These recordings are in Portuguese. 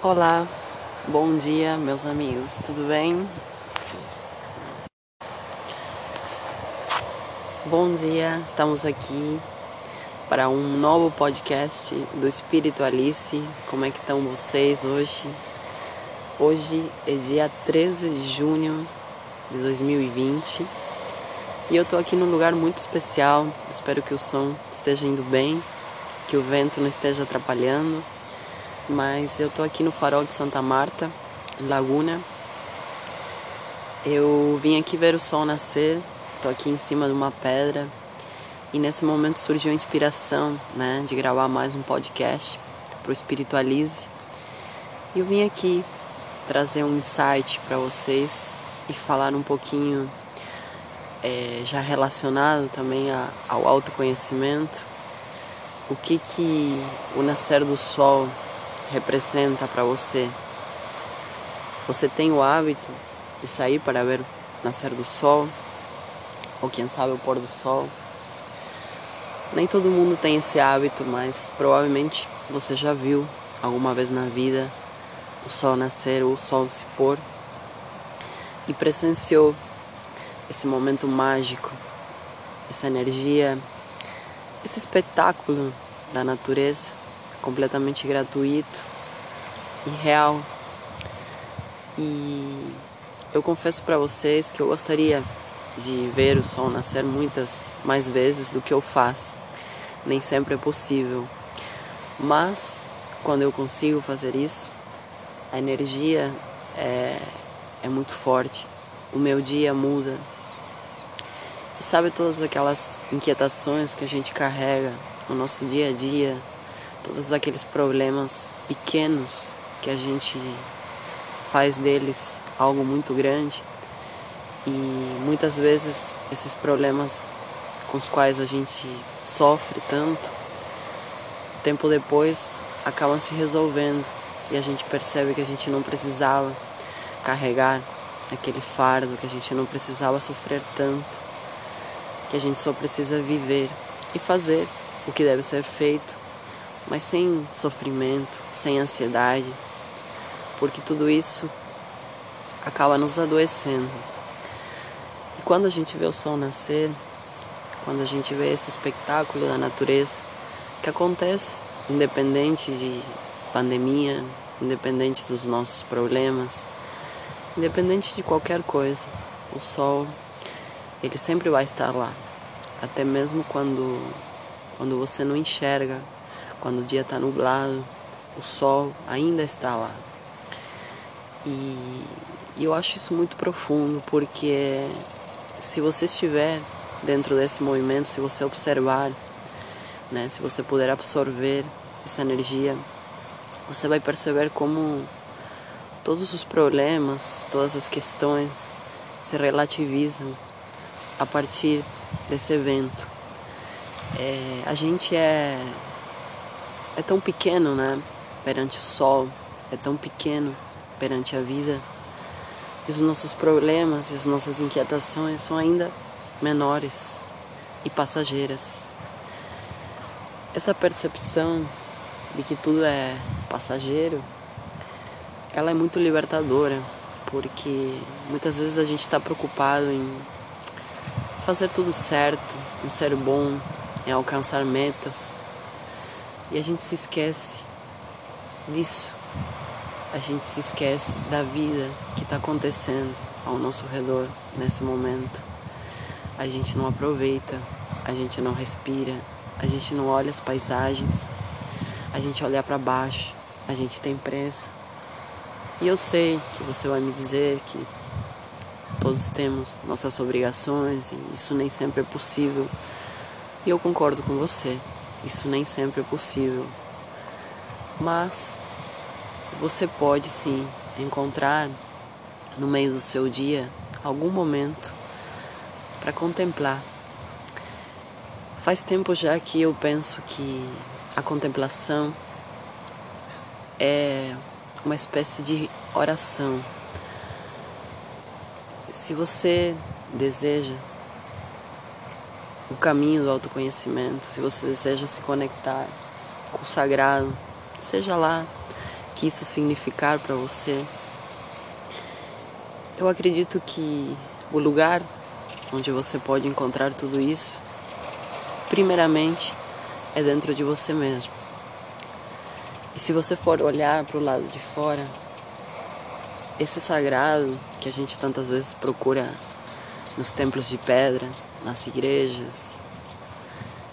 Olá, bom dia, meus amigos, tudo bem? Bom dia, estamos aqui para um novo podcast do Espírito Alice. Como é que estão vocês hoje? Hoje é dia 13 de junho de 2020 e eu tô aqui num lugar muito especial. Espero que o som esteja indo bem, que o vento não esteja atrapalhando mas eu tô aqui no farol de Santa Marta, Laguna. Eu vim aqui ver o sol nascer, tô aqui em cima de uma pedra e nesse momento surgiu a inspiração, né, de gravar mais um podcast pro Espiritualize. E eu vim aqui trazer um insight para vocês e falar um pouquinho é, já relacionado também a, ao autoconhecimento, o que que o nascer do sol representa para você? Você tem o hábito de sair para ver nascer do sol? Ou quem sabe o pôr do sol? Nem todo mundo tem esse hábito, mas provavelmente você já viu alguma vez na vida o sol nascer ou o sol se pôr e presenciou esse momento mágico, essa energia, esse espetáculo da natureza completamente gratuito e real. E eu confesso para vocês que eu gostaria de ver o sol nascer muitas mais vezes do que eu faço. Nem sempre é possível. Mas quando eu consigo fazer isso, a energia é, é muito forte. O meu dia muda. E sabe todas aquelas inquietações que a gente carrega no nosso dia a dia, todos aqueles problemas pequenos que a gente faz deles algo muito grande. E muitas vezes esses problemas com os quais a gente sofre tanto, tempo depois acabam se resolvendo e a gente percebe que a gente não precisava carregar aquele fardo, que a gente não precisava sofrer tanto, que a gente só precisa viver e fazer o que deve ser feito mas sem sofrimento, sem ansiedade, porque tudo isso acaba nos adoecendo. E quando a gente vê o sol nascer, quando a gente vê esse espetáculo da natureza que acontece independente de pandemia, independente dos nossos problemas, independente de qualquer coisa, o sol ele sempre vai estar lá, até mesmo quando quando você não enxerga quando o dia está nublado, o sol ainda está lá. E, e eu acho isso muito profundo, porque se você estiver dentro desse movimento, se você observar, né, se você puder absorver essa energia, você vai perceber como todos os problemas, todas as questões se relativizam a partir desse evento. É, a gente é é tão pequeno, né? Perante o sol, é tão pequeno perante a vida. E os nossos problemas e as nossas inquietações são ainda menores e passageiras. Essa percepção de que tudo é passageiro, ela é muito libertadora, porque muitas vezes a gente está preocupado em fazer tudo certo, em ser bom, em alcançar metas, e a gente se esquece disso. A gente se esquece da vida que está acontecendo ao nosso redor nesse momento. A gente não aproveita, a gente não respira, a gente não olha as paisagens, a gente olha para baixo, a gente tem pressa. E eu sei que você vai me dizer que todos temos nossas obrigações e isso nem sempre é possível. E eu concordo com você. Isso nem sempre é possível. Mas você pode sim encontrar no meio do seu dia algum momento para contemplar. Faz tempo já que eu penso que a contemplação é uma espécie de oração. Se você deseja o caminho do autoconhecimento, se você deseja se conectar com o sagrado, seja lá que isso significar para você. Eu acredito que o lugar onde você pode encontrar tudo isso, primeiramente, é dentro de você mesmo. E se você for olhar para o lado de fora, esse sagrado que a gente tantas vezes procura nos templos de pedra, nas igrejas,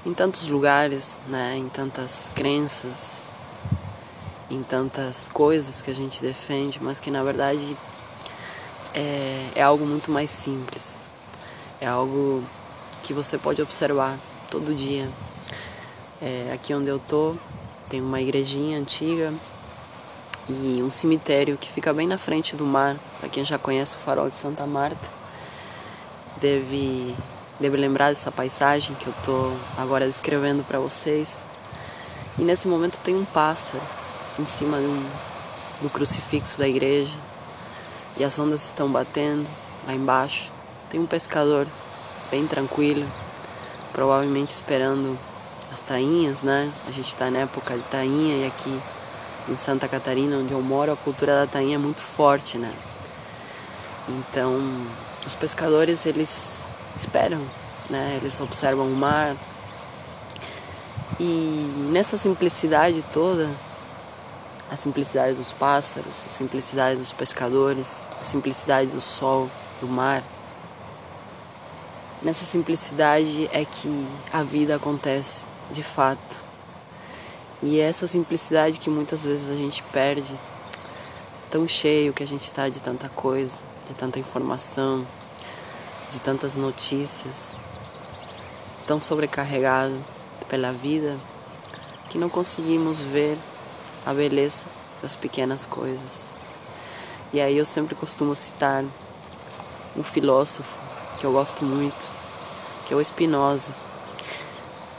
em tantos lugares, né, em tantas crenças, em tantas coisas que a gente defende, mas que na verdade é, é algo muito mais simples. É algo que você pode observar todo dia. É, aqui onde eu tô tem uma igrejinha antiga e um cemitério que fica bem na frente do mar. Para quem já conhece o Farol de Santa Marta, deve deve lembrar dessa paisagem que eu tô agora descrevendo para vocês. E nesse momento tem um pássaro em cima um, do crucifixo da igreja e as ondas estão batendo lá embaixo. Tem um pescador bem tranquilo, provavelmente esperando as tainhas, né? A gente está na época de tainha e aqui em Santa Catarina, onde eu moro, a cultura da tainha é muito forte, né? Então, os pescadores eles esperam, né? Eles observam o mar. E nessa simplicidade toda, a simplicidade dos pássaros, a simplicidade dos pescadores, a simplicidade do sol, do mar, Nessa simplicidade é que a vida acontece de fato. E é essa simplicidade que muitas vezes a gente perde, tão cheio que a gente está de tanta coisa, de tanta informação, de tantas notícias, tão sobrecarregado pela vida, que não conseguimos ver a beleza das pequenas coisas. E aí eu sempre costumo citar um filósofo que eu gosto muito, que é o Spinoza,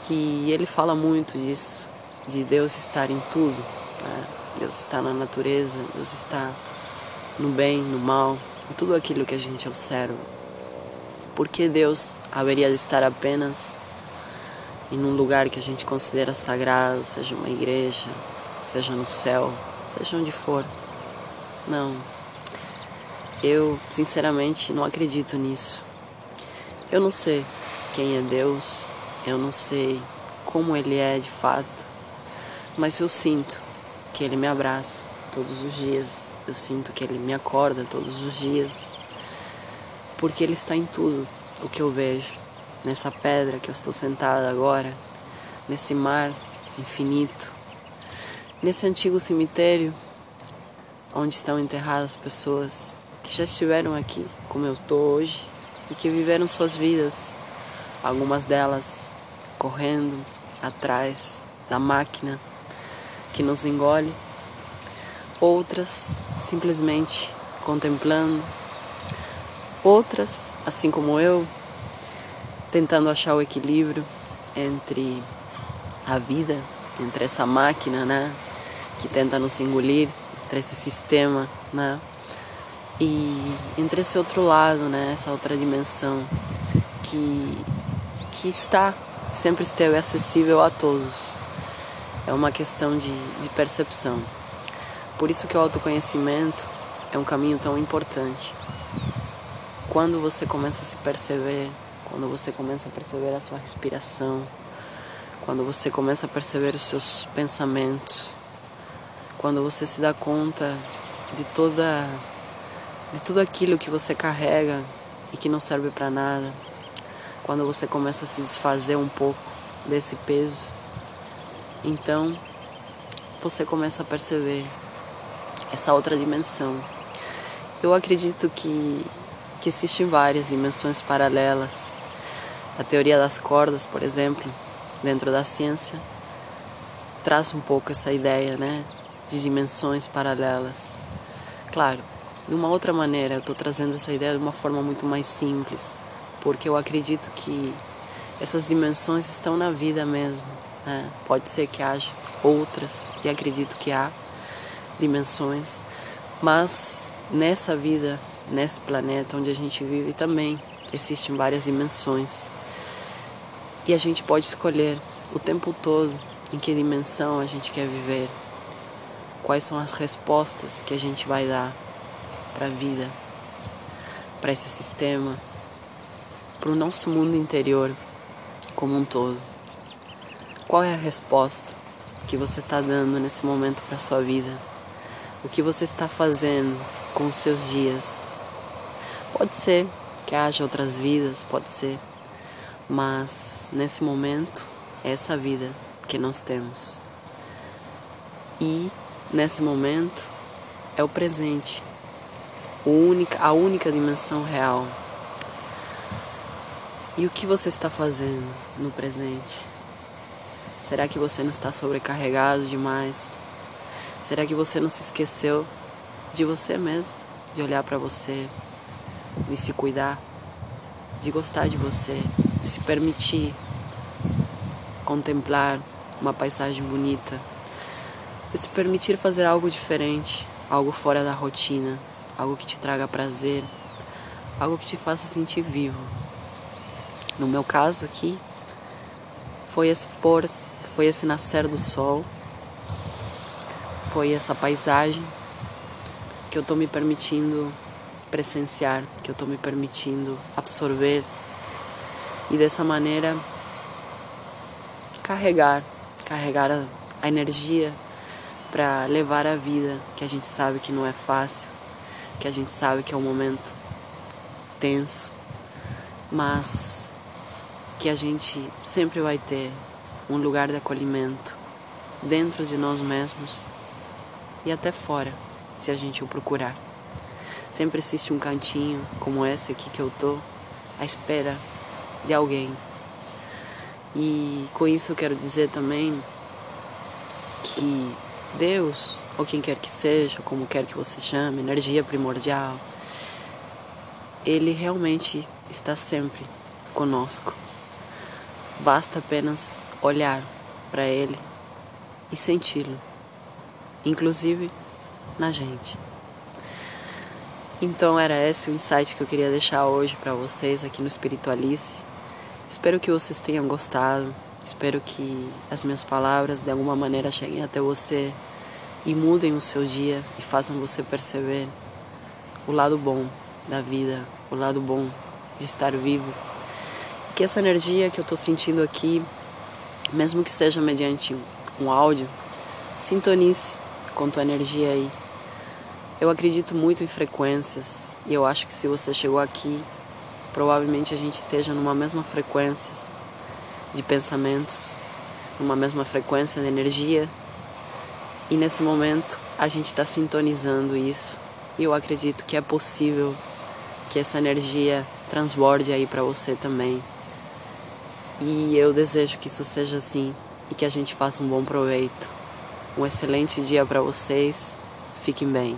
que ele fala muito disso, de Deus estar em tudo. Né? Deus está na natureza, Deus está no bem, no mal, em tudo aquilo que a gente observa. Por que Deus haveria de estar apenas em um lugar que a gente considera sagrado, seja uma igreja, seja no céu, seja onde for? Não. Eu, sinceramente, não acredito nisso. Eu não sei quem é Deus, eu não sei como Ele é de fato, mas eu sinto que Ele me abraça todos os dias, eu sinto que Ele me acorda todos os dias, porque Ele está em tudo o que eu vejo, nessa pedra que eu estou sentada agora, nesse mar infinito, nesse antigo cemitério onde estão enterradas pessoas que já estiveram aqui, como eu estou hoje e que viveram suas vidas, algumas delas correndo atrás da máquina que nos engole, outras simplesmente contemplando, outras, assim como eu, tentando achar o equilíbrio entre a vida, entre essa máquina, né, que tenta nos engolir, entre esse sistema, né, e entre esse outro lado, né, essa outra dimensão que que está sempre esteve acessível a todos. É uma questão de, de percepção. Por isso que o autoconhecimento é um caminho tão importante. Quando você começa a se perceber, quando você começa a perceber a sua respiração, quando você começa a perceber os seus pensamentos, quando você se dá conta de toda de tudo aquilo que você carrega e que não serve para nada. Quando você começa a se desfazer um pouco desse peso, então você começa a perceber essa outra dimensão. Eu acredito que, que existem várias dimensões paralelas. A teoria das cordas, por exemplo, dentro da ciência, traz um pouco essa ideia, né, de dimensões paralelas. Claro, de uma outra maneira. Eu estou trazendo essa ideia de uma forma muito mais simples, porque eu acredito que essas dimensões estão na vida mesmo. Né? Pode ser que haja outras, e acredito que há dimensões, mas nessa vida, nesse planeta onde a gente vive também existem várias dimensões. E a gente pode escolher o tempo todo em que dimensão a gente quer viver, quais são as respostas que a gente vai dar para a vida, para esse sistema, para o nosso mundo interior como um todo. Qual é a resposta que você está dando nesse momento para sua vida? O que você está fazendo com os seus dias? Pode ser que haja outras vidas, pode ser, mas nesse momento é essa vida que nós temos. E nesse momento é o presente, a única dimensão real. E o que você está fazendo no presente? Será que você não está sobrecarregado demais? Será que você não se esqueceu de você mesmo, de olhar para você, de se cuidar, de gostar de você, de se permitir contemplar uma paisagem bonita, de se permitir fazer algo diferente, algo fora da rotina, algo que te traga prazer, algo que te faça sentir vivo. No meu caso aqui, foi esse pôr foi esse nascer do sol, foi essa paisagem que eu estou me permitindo presenciar, que eu estou me permitindo absorver e dessa maneira carregar, carregar a, a energia para levar a vida que a gente sabe que não é fácil, que a gente sabe que é um momento tenso, mas que a gente sempre vai ter um lugar de acolhimento dentro de nós mesmos e até fora, se a gente o procurar. Sempre existe um cantinho como esse aqui que eu tô, à espera de alguém. E com isso eu quero dizer também que Deus, ou quem quer que seja, como quer que você chame, energia primordial, ele realmente está sempre conosco. Basta apenas olhar para Ele e senti-lo, inclusive na gente. Então era esse o insight que eu queria deixar hoje para vocês aqui no Espiritualice. Espero que vocês tenham gostado. Espero que as minhas palavras de alguma maneira cheguem até você e mudem o seu dia e façam você perceber o lado bom da vida, o lado bom de estar vivo. Que essa energia que eu estou sentindo aqui mesmo que seja mediante um áudio, sintonize com tua energia aí. Eu acredito muito em frequências e eu acho que se você chegou aqui, provavelmente a gente esteja numa mesma frequência de pensamentos, numa mesma frequência de energia. E nesse momento a gente está sintonizando isso. E eu acredito que é possível que essa energia transborde aí para você também. E eu desejo que isso seja assim e que a gente faça um bom proveito. Um excelente dia para vocês. Fiquem bem.